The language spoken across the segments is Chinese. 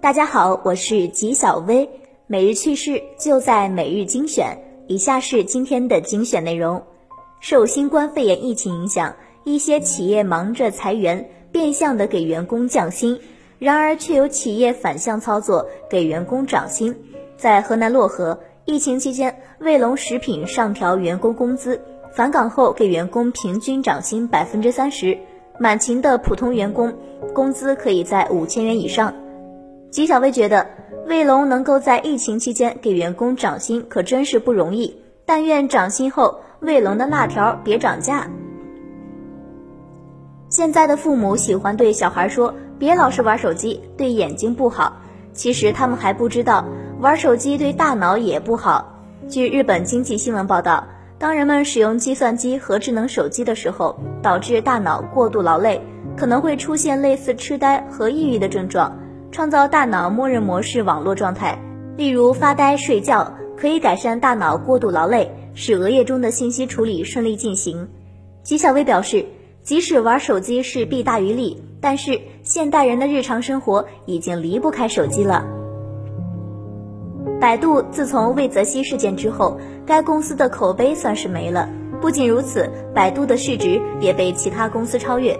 大家好，我是吉小薇，每日趣事就在每日精选。以下是今天的精选内容：受新冠肺炎疫情影响，一些企业忙着裁员，变相的给员工降薪，然而却有企业反向操作，给员工涨薪。在河南漯河，疫情期间，卫龙食品上调员工工资，返岗后给员工平均涨薪百分之三十，满勤的普通员工工资可以在五千元以上。吉小薇觉得，卫龙能够在疫情期间给员工涨薪，可真是不容易。但愿涨薪后，卫龙的辣条别涨价。现在的父母喜欢对小孩说：“别老是玩手机，对眼睛不好。”其实他们还不知道，玩手机对大脑也不好。据日本经济新闻报道，当人们使用计算机和智能手机的时候，导致大脑过度劳累，可能会出现类似痴呆和抑郁的症状。创造大脑默认模式网络状态，例如发呆、睡觉，可以改善大脑过度劳累，使额叶中的信息处理顺利进行。吉小薇表示，即使玩手机是弊大于利，但是现代人的日常生活已经离不开手机了。百度自从魏则西事件之后，该公司的口碑算是没了。不仅如此，百度的市值也被其他公司超越。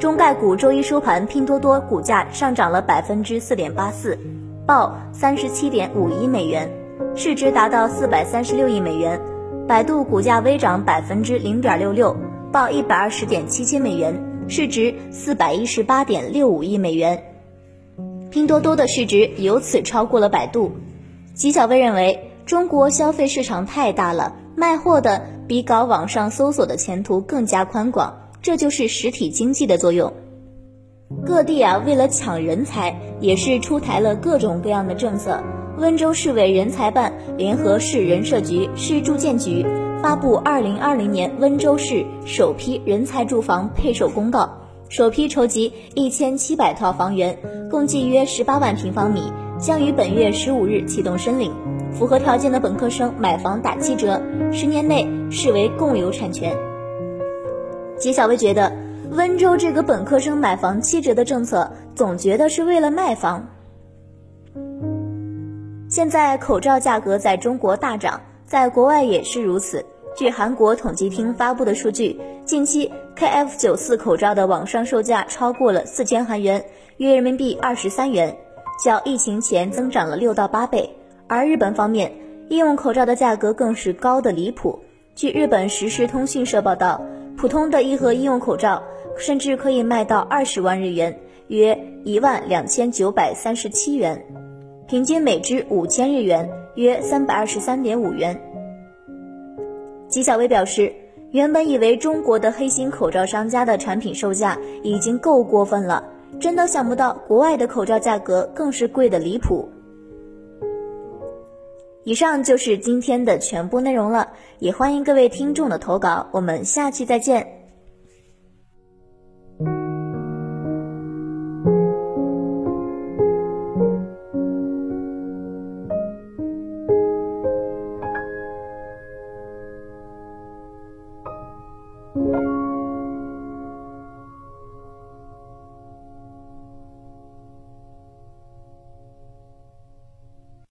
中概股周一收盘，拼多多股价上涨了百分之四点八四，报三十七点五一美元，市值达到四百三十六亿美元。百度股价微涨百分之零点六六，报一百二十点七七美元，市值四百一十八点六五亿美元。拼多多的市值由此超过了百度。吉小薇认为，中国消费市场太大了，卖货的比搞网上搜索的前途更加宽广。这就是实体经济的作用。各地啊，为了抢人才，也是出台了各种各样的政策。温州市委人才办联合市人社局、市住建局发布二零二零年温州市首批人才住房配售公告，首批筹集一千七百套房源，共计约十八万平方米，将于本月十五日启动申领。符合条件的本科生买房打七折，十年内视为共有产权。吉小薇觉得，温州这个本科生买房七折的政策，总觉得是为了卖房。现在口罩价格在中国大涨，在国外也是如此。据韩国统计厅发布的数据，近期 KF94 口罩的网上售价超过了四千韩元，约人民币二十三元，较疫情前增长了六到八倍。而日本方面，医用口罩的价格更是高的离谱。据日本时事通讯社报道。普通的一盒医用口罩甚至可以卖到二十万日元，约一万两千九百三十七元，平均每支五千日元，约三百二十三点五元。吉小薇表示，原本以为中国的黑心口罩商家的产品售价已经够过分了，真的想不到国外的口罩价格更是贵的离谱。以上就是今天的全部内容了，也欢迎各位听众的投稿，我们下期再见。